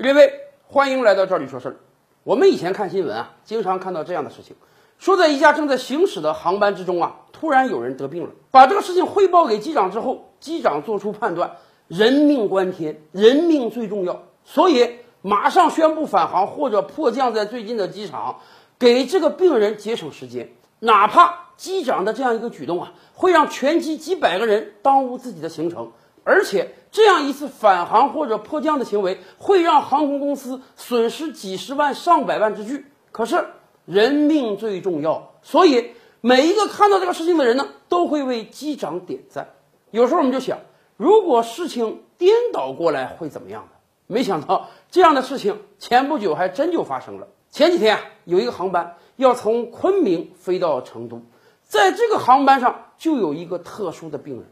列位，欢迎来到这里说事儿。我们以前看新闻啊，经常看到这样的事情：说在一架正在行驶的航班之中啊，突然有人得病了。把这个事情汇报给机长之后，机长做出判断，人命关天，人命最重要，所以马上宣布返航或者迫降在最近的机场，给这个病人节省时间。哪怕机长的这样一个举动啊，会让全机几百个人耽误自己的行程。而且这样一次返航或者迫降的行为，会让航空公司损失几十万、上百万之巨。可是人命最重要，所以每一个看到这个事情的人呢，都会为机长点赞。有时候我们就想，如果事情颠倒过来会怎么样呢？没想到这样的事情前不久还真就发生了。前几天啊，有一个航班要从昆明飞到成都，在这个航班上就有一个特殊的病人。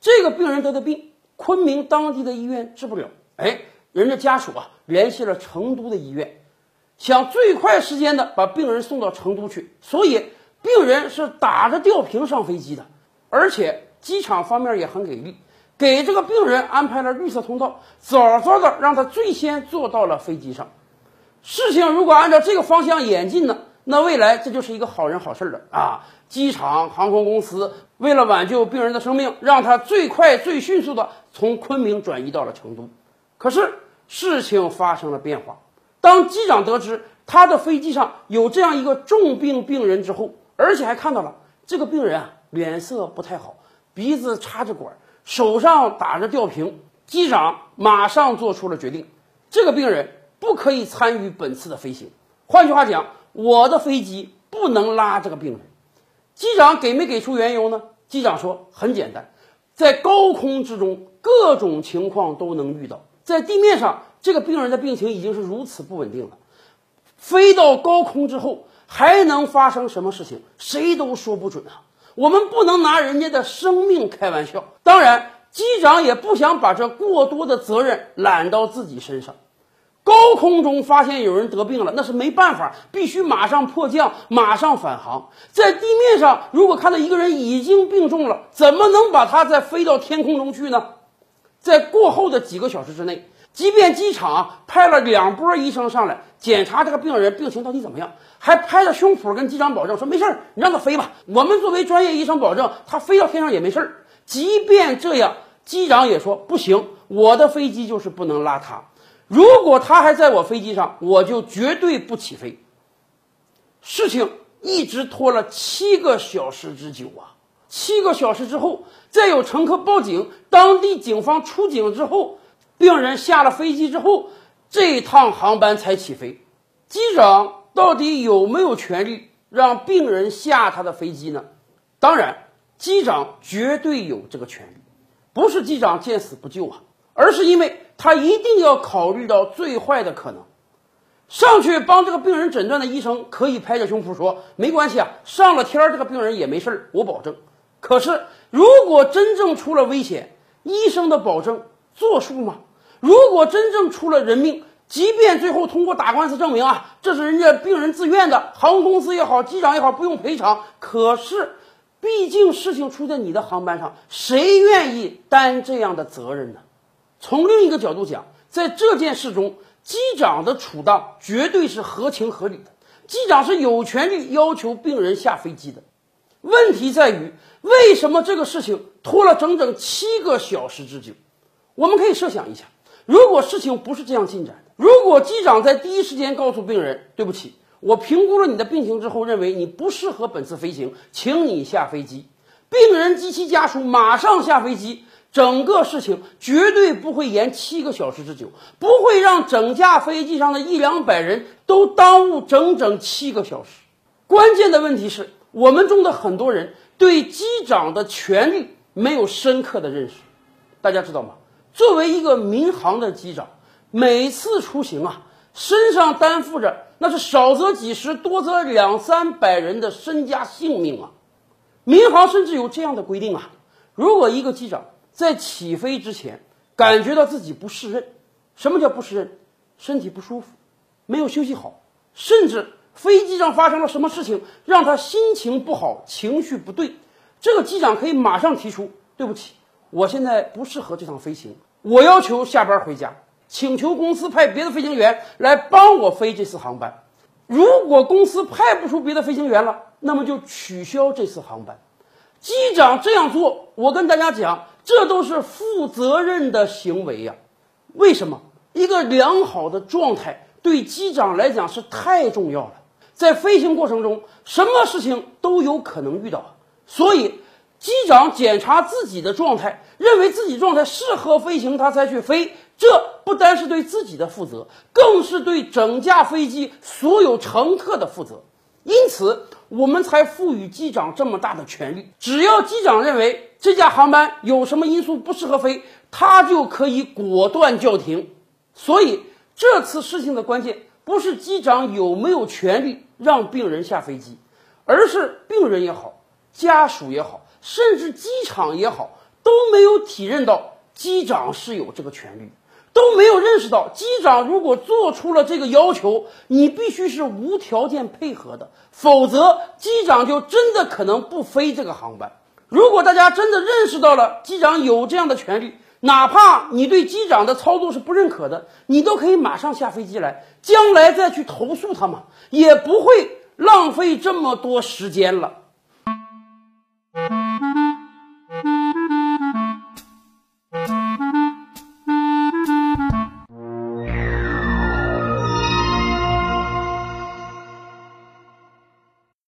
这个病人得的病，昆明当地的医院治不了。哎，人家家属啊联系了成都的医院，想最快时间的把病人送到成都去。所以病人是打着吊瓶上飞机的，而且机场方面也很给力，给这个病人安排了绿色通道，早早的让他最先坐到了飞机上。事情如果按照这个方向演进呢，那未来这就是一个好人好事了啊！机场、航空公司为了挽救病人的生命，让他最快、最迅速的从昆明转移到了成都。可是事情发生了变化，当机长得知他的飞机上有这样一个重病病人之后，而且还看到了这个病人啊脸色不太好，鼻子插着管，手上打着吊瓶，机长马上做出了决定：这个病人不可以参与本次的飞行。换句话讲，我的飞机不能拉这个病人。机长给没给出缘由呢？机长说很简单，在高空之中，各种情况都能遇到。在地面上，这个病人的病情已经是如此不稳定了，飞到高空之后还能发生什么事情，谁都说不准啊。我们不能拿人家的生命开玩笑。当然，机长也不想把这过多的责任揽到自己身上。高空中发现有人得病了，那是没办法，必须马上迫降，马上返航。在地面上，如果看到一个人已经病重了，怎么能把他再飞到天空中去呢？在过后的几个小时之内，即便机场派了两波医生上来检查这个病人病情到底怎么样，还拍着胸脯跟机长保证说没事儿，你让他飞吧。我们作为专业医生，保证他飞到天上也没事儿。即便这样，机长也说不行，我的飞机就是不能拉他。如果他还在我飞机上，我就绝对不起飞。事情一直拖了七个小时之久啊！七个小时之后，再有乘客报警，当地警方出警之后，病人下了飞机之后，这趟航班才起飞。机长到底有没有权利让病人下他的飞机呢？当然，机长绝对有这个权利，不是机长见死不救啊，而是因为他一定要考虑到最坏的可能。上去帮这个病人诊断的医生可以拍着胸脯说：“没关系啊，上了天这个病人也没事，我保证。”可是，如果真正出了危险，医生的保证作数吗？如果真正出了人命，即便最后通过打官司证明啊，这是人家病人自愿的，航空公司也好，机长也好，不用赔偿。可是，毕竟事情出在你的航班上，谁愿意担这样的责任呢？从另一个角度讲，在这件事中，机长的处当绝对是合情合理的，机长是有权利要求病人下飞机的。问题在于，为什么这个事情拖了整整七个小时之久？我们可以设想一下，如果事情不是这样进展的，如果机长在第一时间告诉病人：“对不起，我评估了你的病情之后，认为你不适合本次飞行，请你下飞机。”病人及其家属马上下飞机。整个事情绝对不会延七个小时之久，不会让整架飞机上的一两百人都耽误整整七个小时。关键的问题是我们中的很多人对机长的权利没有深刻的认识。大家知道吗？作为一个民航的机长，每次出行啊，身上担负着那是少则几十，多则两三百人的身家性命啊。民航甚至有这样的规定啊，如果一个机长，在起飞之前，感觉到自己不适任。什么叫不适任？身体不舒服，没有休息好，甚至飞机上发生了什么事情，让他心情不好，情绪不对。这个机长可以马上提出：“对不起，我现在不适合这趟飞行，我要求下班回家。”请求公司派别的飞行员来帮我飞这次航班。如果公司派不出别的飞行员了，那么就取消这次航班。机长这样做，我跟大家讲，这都是负责任的行为呀。为什么？一个良好的状态对机长来讲是太重要了。在飞行过程中，什么事情都有可能遇到，所以机长检查自己的状态，认为自己状态适合飞行，他才去飞。这不单是对自己的负责，更是对整架飞机所有乘客的负责。因此，我们才赋予机长这么大的权利。只要机长认为这架航班有什么因素不适合飞，他就可以果断叫停。所以，这次事情的关键不是机长有没有权利让病人下飞机，而是病人也好，家属也好，甚至机场也好，都没有体认到机长是有这个权利。都没有认识到，机长如果做出了这个要求，你必须是无条件配合的，否则机长就真的可能不飞这个航班。如果大家真的认识到了机长有这样的权利，哪怕你对机长的操作是不认可的，你都可以马上下飞机来，将来再去投诉他嘛，也不会浪费这么多时间了。